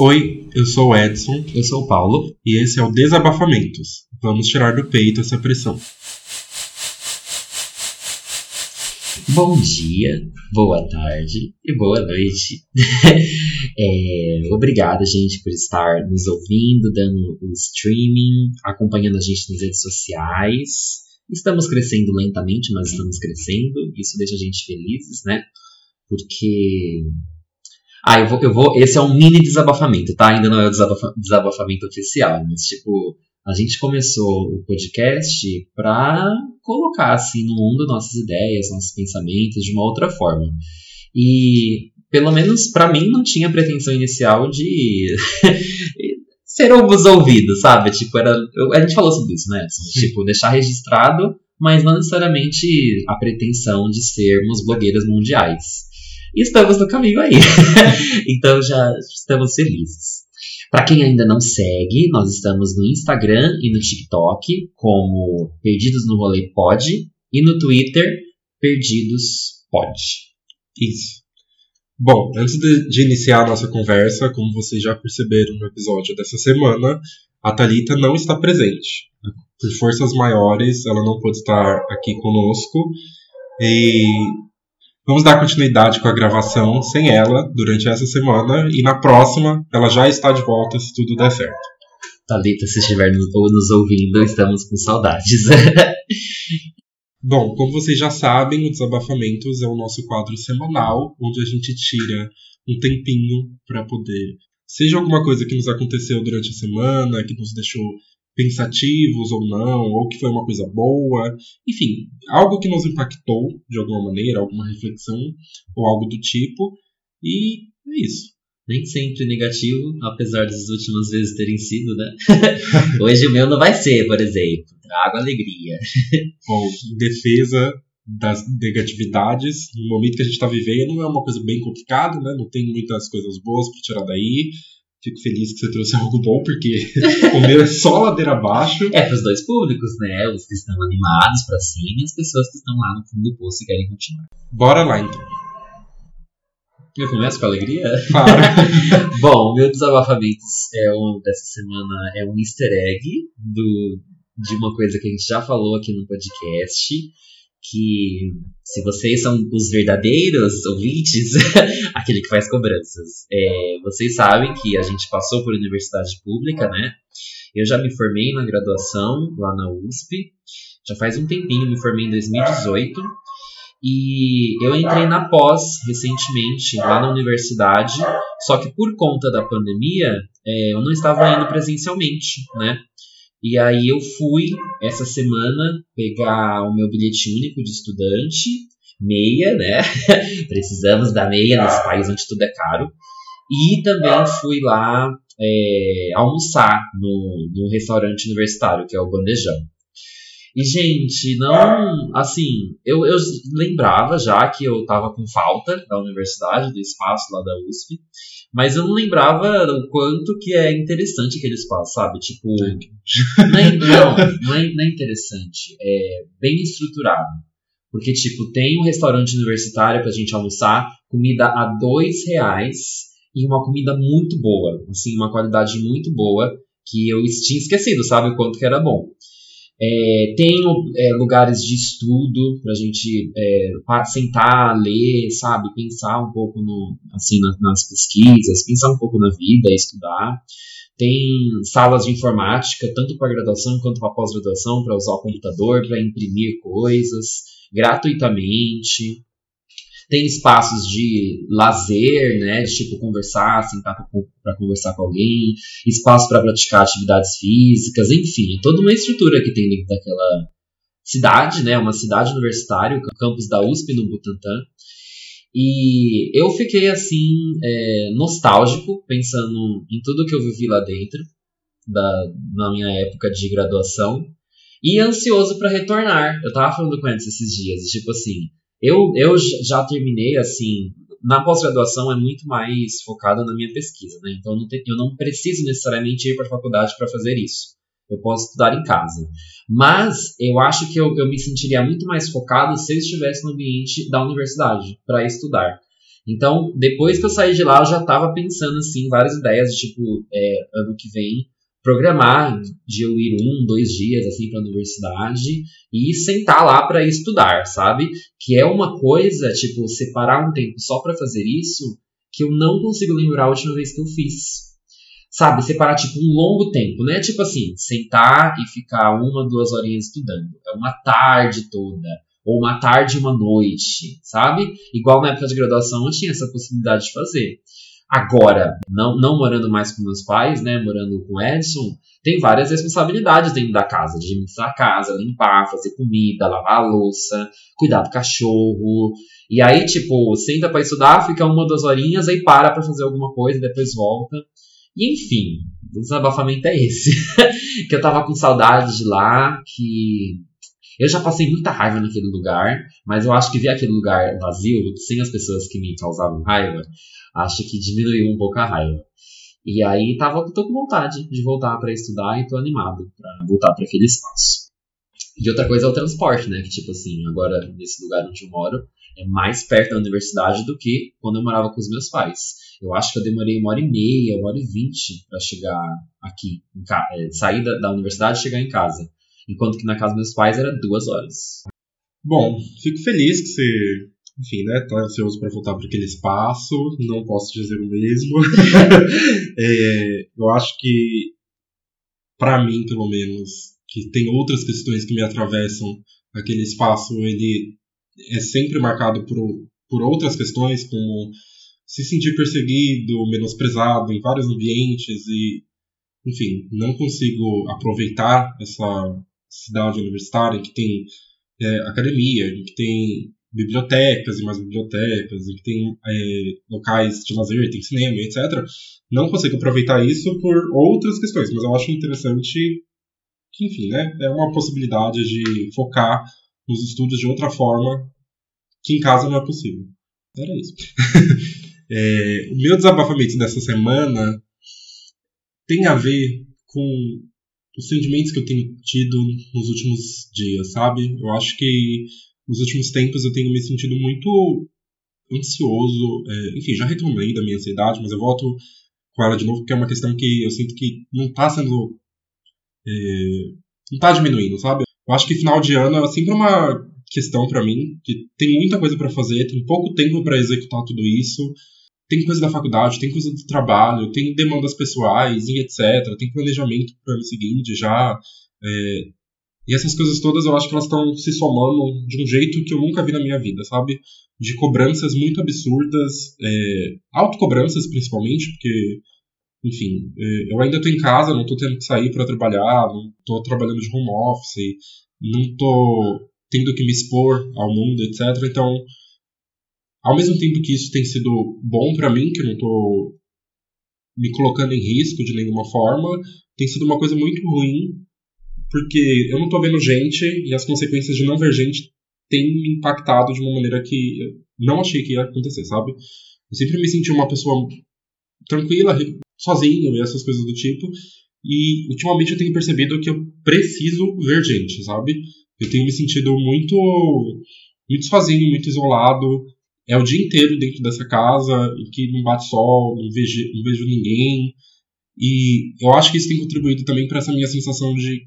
Oi, eu sou o Edson. Eu sou o Paulo. E esse é o Desabafamentos. Vamos tirar do peito essa pressão. Bom dia, boa tarde e boa noite. é, obrigado, gente, por estar nos ouvindo, dando o streaming, acompanhando a gente nas redes sociais. Estamos crescendo lentamente, mas estamos crescendo. Isso deixa a gente felizes, né? Porque ah, eu vou, eu vou. Esse é um mini desabafamento, tá? Ainda não é o desabafa, desabafamento oficial, mas tipo, a gente começou o podcast para colocar assim no mundo nossas ideias, nossos pensamentos de uma outra forma. E pelo menos para mim não tinha pretensão inicial de ser os ouvidos, sabe? Tipo, era, eu, a gente falou sobre isso, né? Tipo, deixar registrado, mas não necessariamente a pretensão de sermos blogueiras mundiais. Estamos no caminho aí. então já estamos felizes. Para quem ainda não segue, nós estamos no Instagram e no TikTok como Perdidos no Rolê Pod e no Twitter Perdidos Pod. Isso. Bom, antes de, de, iniciar a nossa conversa, como vocês já perceberam no episódio dessa semana, a Talita não está presente. Por forças maiores, ela não pôde estar aqui conosco. E Vamos dar continuidade com a gravação sem ela durante essa semana e na próxima ela já está de volta se tudo der certo. Thalita, se estiver nos, nos ouvindo, estamos com saudades. Bom, como vocês já sabem, o Desabafamentos é o nosso quadro semanal, onde a gente tira um tempinho para poder. Seja alguma coisa que nos aconteceu durante a semana, que nos deixou pensativos ou não, ou que foi uma coisa boa, enfim, algo que nos impactou de alguma maneira, alguma reflexão ou algo do tipo, e é isso. Nem sempre negativo, apesar das últimas vezes terem sido, né? Hoje o meu não vai ser, por exemplo. Trago alegria. Bom, em defesa das negatividades, no momento que a gente está vivendo, não é uma coisa bem complicada, né? Não tem muitas coisas boas para tirar daí. Fico feliz que você trouxe algo bom, porque o meu é só ladeira abaixo. É para os dois públicos, né? Os que estão animados para cima e as pessoas que estão lá no fundo do poço e querem continuar. Bora lá então. Eu começo com alegria? Claro. bom, o meu desabafamento é um, dessa semana é um easter egg do, de uma coisa que a gente já falou aqui no podcast que se vocês são os verdadeiros ouvintes, aquele que faz cobranças, é, vocês sabem que a gente passou por universidade pública, né? Eu já me formei na graduação lá na USP, já faz um tempinho, me formei em 2018. E eu entrei na pós recentemente lá na universidade, só que por conta da pandemia é, eu não estava indo presencialmente, né? E aí eu fui essa semana pegar o meu bilhete único de estudante, meia, né? Precisamos da meia nesse país onde tudo é caro. E também fui lá é, almoçar no, no restaurante universitário, que é o Bandejão. E, gente, não. Assim, eu, eu lembrava já que eu tava com falta da universidade, do espaço lá da USP. Mas eu não lembrava o quanto que é interessante aquele espaço, sabe? Tipo. Não é, não, não, é, não é interessante. É bem estruturado. Porque, tipo, tem um restaurante universitário pra gente almoçar, comida a dois reais e uma comida muito boa. Assim, uma qualidade muito boa que eu tinha esquecido, sabe? O quanto que era bom. É, tem é, lugares de estudo para a gente é, sentar, ler, sabe, pensar um pouco no, assim, nas, nas pesquisas, pensar um pouco na vida, estudar. Tem salas de informática, tanto para graduação quanto para pós-graduação, para usar o computador, para imprimir coisas gratuitamente tem espaços de lazer, né, de tipo conversar, sentar para conversar com alguém, espaço para praticar atividades físicas, enfim, é toda uma estrutura que tem dentro daquela cidade, né, uma cidade universitária, o campus da USP no Butantã. E eu fiquei assim é, nostálgico pensando em tudo que eu vivi lá dentro da, na minha época de graduação e ansioso para retornar. Eu tava falando com eles esses dias, tipo assim, eu, eu já terminei, assim, na pós-graduação é muito mais focada na minha pesquisa, né? Então eu não, preciso necessariamente ir para a faculdade para fazer isso. Eu posso estudar em casa. Mas eu acho que eu, eu me sentiria muito mais focado se eu estivesse no ambiente da universidade para estudar. Então, depois que eu saí de lá, eu já tava pensando, assim, várias ideias, tipo, é, ano que vem, programar de eu ir um, dois dias, assim, pra universidade e sentar lá para estudar, sabe? Que é uma coisa, tipo, separar um tempo só para fazer isso, que eu não consigo lembrar a última vez que eu fiz. Sabe, separar tipo um longo tempo, né? Tipo assim, sentar e ficar uma, duas horinhas estudando. É uma tarde toda ou uma tarde e uma noite, sabe? Igual na época de graduação eu tinha essa possibilidade de fazer. Agora, não, não morando mais com meus pais, né, morando com Edson, tem várias responsabilidades dentro da casa, de administrar a casa, limpar, fazer comida, lavar a louça, cuidar do cachorro. E aí, tipo, senta para estudar, fica uma, duas horinhas, aí para pra fazer alguma coisa, depois volta. E enfim, o desabafamento é esse. que eu tava com saudade de lá, que eu já passei muita raiva naquele lugar, mas eu acho que ver aquele lugar vazio, sem as pessoas que me causavam raiva, acho que diminuiu um pouco a raiva. E aí tava, tô com vontade de voltar para estudar e tô animado para voltar para aquele espaço. E outra coisa é o transporte, né? Que tipo assim, agora nesse lugar onde eu moro, é mais perto da universidade do que quando eu morava com os meus pais. Eu acho que eu demorei uma hora e meia, uma hora e vinte para chegar aqui, é, sair da, da universidade e chegar em casa enquanto que na casa dos meus pais era duas horas. Bom, fico feliz que você, enfim, né, tá ansioso para voltar para aquele espaço, não posso dizer o mesmo. é, eu acho que, para mim, pelo menos, que tem outras questões que me atravessam aquele espaço, ele é sempre marcado por, por outras questões, como se sentir perseguido, menosprezado em vários ambientes e, enfim, não consigo aproveitar essa cidade universitária, que tem é, academia, que tem bibliotecas e mais bibliotecas, que tem é, locais de lazer, tem cinema, etc. Não consigo aproveitar isso por outras questões, mas eu acho interessante que, enfim, né, é uma possibilidade de focar nos estudos de outra forma que em casa não é possível. Era isso. é, o meu desabafamento dessa semana tem a ver com os sentimentos que eu tenho tido nos últimos dias, sabe? Eu acho que nos últimos tempos eu tenho me sentido muito ansioso. É, enfim, já reclamei da minha ansiedade, mas eu volto com ela de novo porque é uma questão que eu sinto que não está sendo. É, não está diminuindo, sabe? Eu acho que final de ano é sempre uma questão para mim, que tem muita coisa para fazer, tem pouco tempo para executar tudo isso tem coisa da faculdade, tem coisa do trabalho, tem demandas pessoais e etc. Tem planejamento para o ano seguinte já. É, e essas coisas todas eu acho que elas estão se somando de um jeito que eu nunca vi na minha vida, sabe? De cobranças muito absurdas, é, autocobranças principalmente, porque, enfim, é, eu ainda estou em casa, não estou tendo que sair para trabalhar, não estou trabalhando de home office, não estou tendo que me expor ao mundo, etc. Então, ao mesmo tempo que isso tem sido bom para mim, que eu não tô me colocando em risco de nenhuma forma, tem sido uma coisa muito ruim, porque eu não tô vendo gente e as consequências de não ver gente têm me impactado de uma maneira que eu não achei que ia acontecer, sabe? Eu sempre me senti uma pessoa tranquila, sozinho e essas coisas do tipo, e ultimamente eu tenho percebido que eu preciso ver gente, sabe? Eu tenho me sentido muito muito sozinho, muito isolado, é o dia inteiro dentro dessa casa, em que não bate sol, não vejo, não vejo ninguém. E eu acho que isso tem contribuído também para essa minha sensação de.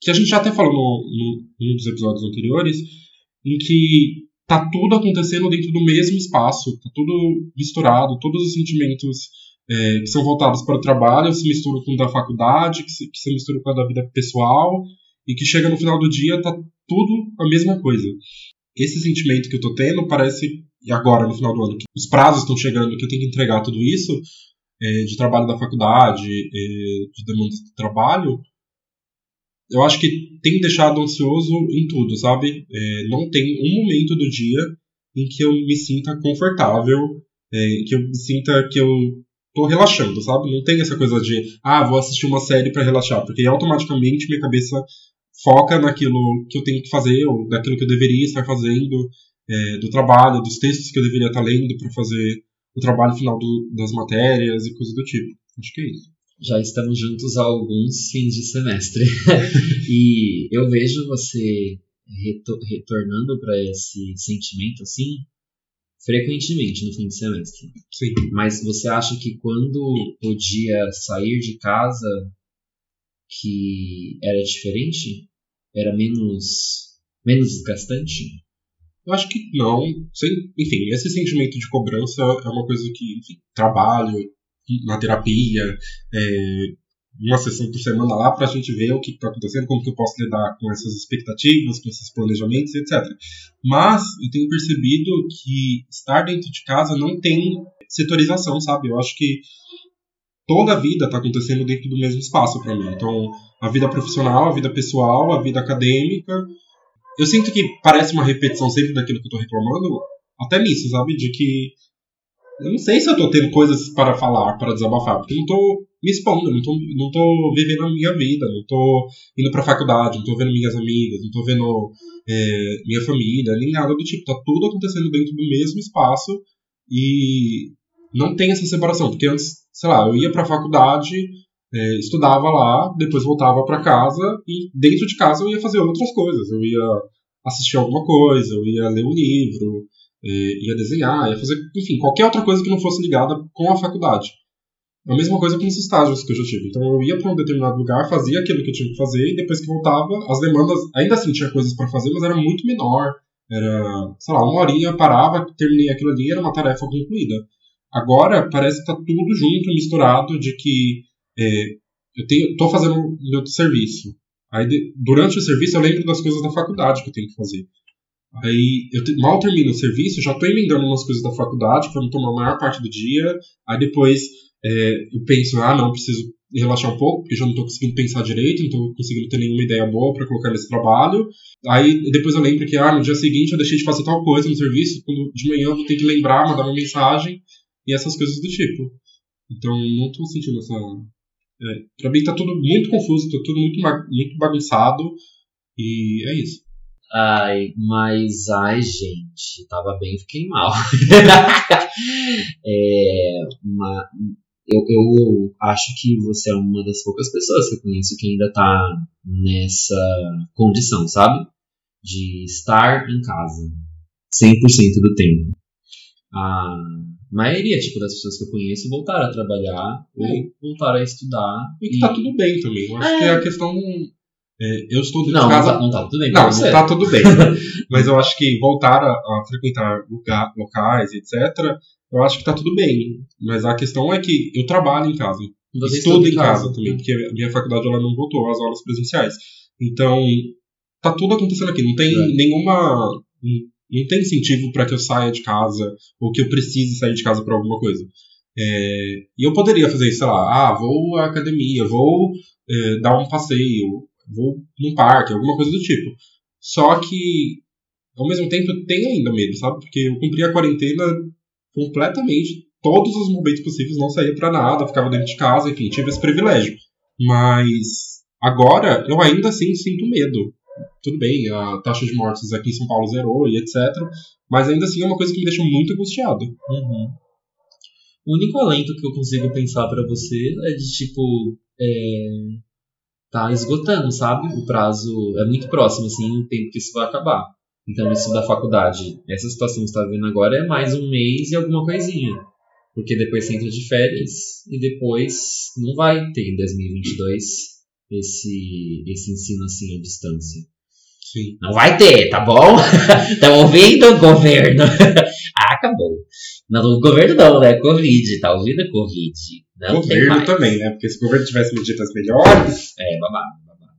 que a gente já até falou no, no, num dos episódios anteriores, em que tá tudo acontecendo dentro do mesmo espaço, tá tudo misturado, todos os sentimentos é, que são voltados para o trabalho se misturam com o da faculdade, que se, que se misturam com a da vida pessoal, e que chega no final do dia tá tudo a mesma coisa esse sentimento que eu tô tendo parece, agora no final do ano, que os prazos estão chegando, que eu tenho que entregar tudo isso, é, de trabalho da faculdade, é, de demandas de trabalho, eu acho que tem deixado ansioso em tudo, sabe? É, não tem um momento do dia em que eu me sinta confortável, é, que eu me sinta que eu tô relaxando, sabe? Não tem essa coisa de, ah, vou assistir uma série para relaxar, porque automaticamente minha cabeça foca naquilo que eu tenho que fazer, ou daquilo que eu deveria estar fazendo, é, do trabalho, dos textos que eu deveria estar lendo para fazer o trabalho final do, das matérias e coisas do tipo. Acho que é isso. Já estamos juntos há alguns fins de semestre. e eu vejo você retornando para esse sentimento assim frequentemente no fim de semestre. Sim. Mas você acha que quando podia sair de casa que era diferente? Era menos menos desgastante? Eu acho que não. Sem, enfim, esse sentimento de cobrança é uma coisa que, enfim, trabalho, na terapia, é, uma sessão por semana lá para a gente ver o que está acontecendo, como que eu posso lidar com essas expectativas, com esses planejamentos, etc. Mas eu tenho percebido que estar dentro de casa não tem setorização, sabe? Eu acho que toda a vida está acontecendo dentro do mesmo espaço para mim. Então, a vida profissional, a vida pessoal, a vida acadêmica. Eu sinto que parece uma repetição sempre daquilo que eu estou reclamando, até nisso, sabe? De que eu não sei se eu tô tendo coisas para falar, para desabafar, porque eu não tô me expondo, não tô, não tô vivendo a minha vida, não tô indo pra faculdade, não tô vendo minhas amigas, não tô vendo é, minha família, nem nada do tipo. Tá tudo acontecendo dentro do mesmo espaço e não tem essa separação, porque antes, sei lá, eu ia pra faculdade, é, estudava lá, depois voltava para casa e dentro de casa eu ia fazer outras coisas. Eu ia assistir alguma coisa, eu ia ler um livro, é, ia desenhar, ia fazer, enfim, qualquer outra coisa que não fosse ligada com a faculdade. A mesma coisa com os estágios que eu já tive. Então eu ia para um determinado lugar, fazia aquilo que eu tinha que fazer, e depois que voltava, as demandas, ainda assim tinha coisas para fazer, mas era muito menor. Era, sei lá, uma horinha, parava, terminei aquilo ali, era uma tarefa concluída. Agora parece que tá tudo junto, misturado, de que é, eu tenho, fazendo meu serviço. Aí de, durante o serviço eu lembro das coisas da faculdade que eu tenho que fazer. Aí eu te, mal termino o serviço, já estou emendando umas coisas da faculdade para me tomar a maior parte do dia. Aí depois é, eu penso, ah, não, preciso relaxar um pouco, porque já não estou conseguindo pensar direito, não estou conseguindo ter nenhuma ideia boa para colocar nesse trabalho. Aí depois eu lembro que, ah, no dia seguinte eu deixei de fazer tal coisa no serviço, quando de manhã eu vou ter que lembrar, mandar uma mensagem e essas coisas do tipo. Então não estou sentindo essa. É, pra mim tá tudo muito confuso, tá tudo muito, muito bagunçado e é isso. Ai, mas ai, gente, tava bem, fiquei mal. é, uma, eu, eu acho que você é uma das poucas pessoas que eu conheço que ainda tá nessa condição, sabe? De estar em casa 100% do tempo. A maioria tipo, das pessoas que eu conheço voltaram a trabalhar ou voltaram a estudar. E que e... tá tudo bem também. Eu acho é. que a questão é, eu estou dentro não, de casa. Não, não tá tudo bem. Não, não tá tudo bem. mas eu acho que voltar a, a frequentar lugar, locais, etc., eu acho que tá tudo bem. Mas a questão é que eu trabalho em casa. Você estudo em casa, casa também, porque a minha faculdade ela não voltou às aulas presenciais. Então, tá tudo acontecendo aqui. Não tem é. nenhuma. Não tem incentivo para que eu saia de casa ou que eu precise sair de casa para alguma coisa. É, e eu poderia fazer sei lá, ah, vou à academia, vou é, dar um passeio, vou num parque, alguma coisa do tipo. Só que, ao mesmo tempo, eu tenho ainda medo, sabe? Porque eu cumpri a quarentena completamente, todos os momentos possíveis, não saía para nada, ficava dentro de casa, enfim, tive esse privilégio. Mas agora eu ainda assim sinto medo. Tudo bem, a taxa de mortes aqui em São Paulo zerou e etc. Mas ainda assim é uma coisa que me deixa muito angustiado. Uhum. O único alento que eu consigo pensar para você é de tipo. É tá esgotando, sabe? O prazo é muito próximo, assim, o tempo que isso vai acabar. Então, isso da faculdade, essa situação que você está vendo agora é mais um mês e alguma coisinha. Porque depois você entra de férias e depois não vai ter em 2022 esse, esse ensino assim à distância. Sim. Não vai ter, tá bom? tá ouvindo, governo? ah, acabou. Não, o governo não, né? Covid, tá ouvindo Covid. Não governo também, né? Porque se o governo tivesse medidas melhores. É, babado, babado.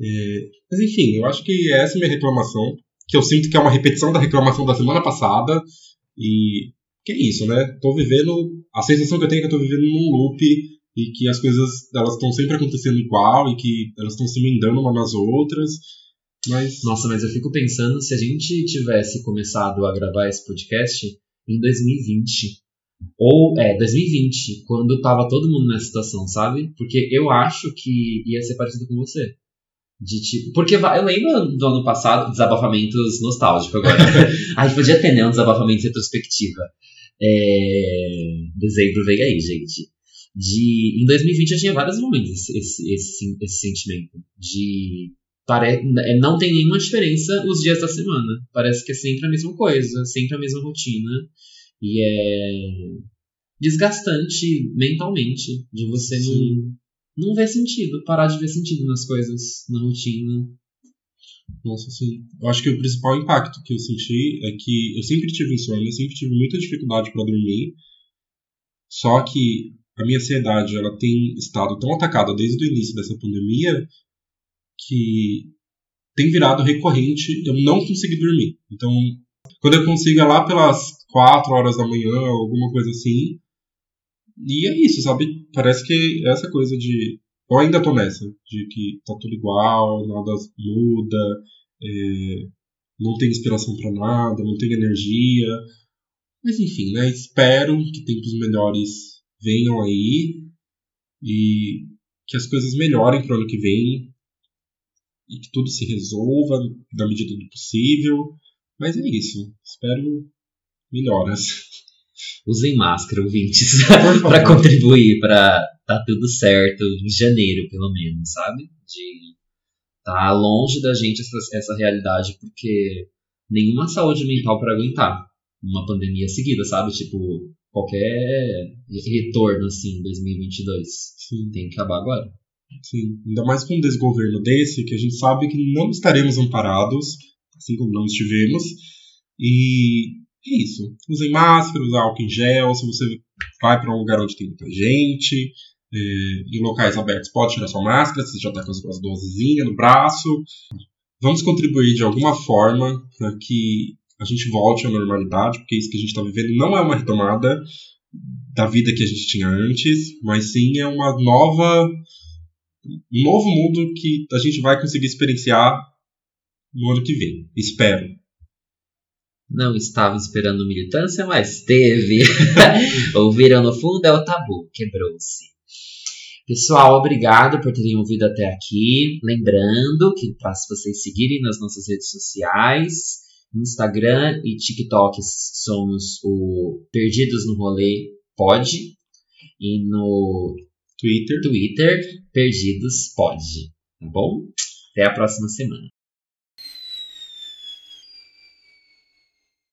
É, mas enfim, eu acho que essa é a minha reclamação. Que eu sinto que é uma repetição da reclamação da semana passada. E que é isso, né? Tô vivendo. A sensação que eu tenho é que eu tô vivendo num loop e que as coisas elas estão sempre acontecendo igual e que elas estão se emendando umas nas outras. Mas... Nossa, mas eu fico pensando se a gente tivesse começado a gravar esse podcast em 2020 ou, é, 2020, quando tava todo mundo nessa situação, sabe? Porque eu acho que ia ser parecido com você. De tipo. Porque eu lembro do ano passado, desabafamentos nostálgicos agora. a gente podia ter, né? Um desabafamento de retrospectiva. É, dezembro veio aí, gente. De, em 2020 eu tinha vários momentos esse, esse, esse, esse sentimento. De pare... É, não tem nenhuma diferença os dias da semana. Parece que é sempre a mesma coisa, sempre a mesma rotina. E é desgastante mentalmente de você não, não ver sentido, parar de ver sentido nas coisas, na rotina. Nossa, sim. Eu acho que o principal impacto que eu senti é que eu sempre tive insônia, sempre tive muita dificuldade para dormir. Só que a minha ansiedade ela tem estado tão atacada desde o início dessa pandemia que tem virado recorrente eu não conseguir dormir. Então, quando eu consigo é lá pelas 4 horas da manhã, alguma coisa assim. E é isso, sabe? Parece que essa coisa de. Eu ainda tô nessa, de que tá tudo igual, nada muda, é, não tem inspiração para nada, não tem energia. Mas enfim, né? Espero que tempos melhores venham aí e que as coisas melhorem pro ano que vem e que tudo se resolva na medida do possível. Mas é isso. Espero melhoras. Usem máscara, ouvintes, para contribuir para tá tudo certo em janeiro, pelo menos, sabe? De tá longe da gente essa, essa realidade, porque nenhuma saúde mental para aguentar uma pandemia seguida, sabe? Tipo, qualquer retorno assim em 2022 Sim. tem que acabar agora. Sim, ainda mais com um desgoverno desse, que a gente sabe que não estaremos amparados, assim como não estivemos. E é isso. Usem máscara, usem álcool em gel. Se você vai para um lugar onde tem muita gente, é, em locais abertos, pode tirar sua máscara, se já está com as duas dosezinhas no braço. Vamos contribuir de alguma forma para que a gente volte à normalidade, porque isso que a gente está vivendo não é uma retomada da vida que a gente tinha antes, mas sim é uma nova um novo mundo que a gente vai conseguir experienciar no ano que vem. Espero. Não estava esperando militância, mas teve. Ouviram no fundo é o tabu, quebrou-se. Pessoal, obrigado por terem ouvido até aqui. Lembrando que para vocês seguirem nas nossas redes sociais, Instagram e TikTok somos o Perdidos no Rolê Pode. E no Twitter. Twitter, Perdidos Pode. Tá bom? Até a próxima semana.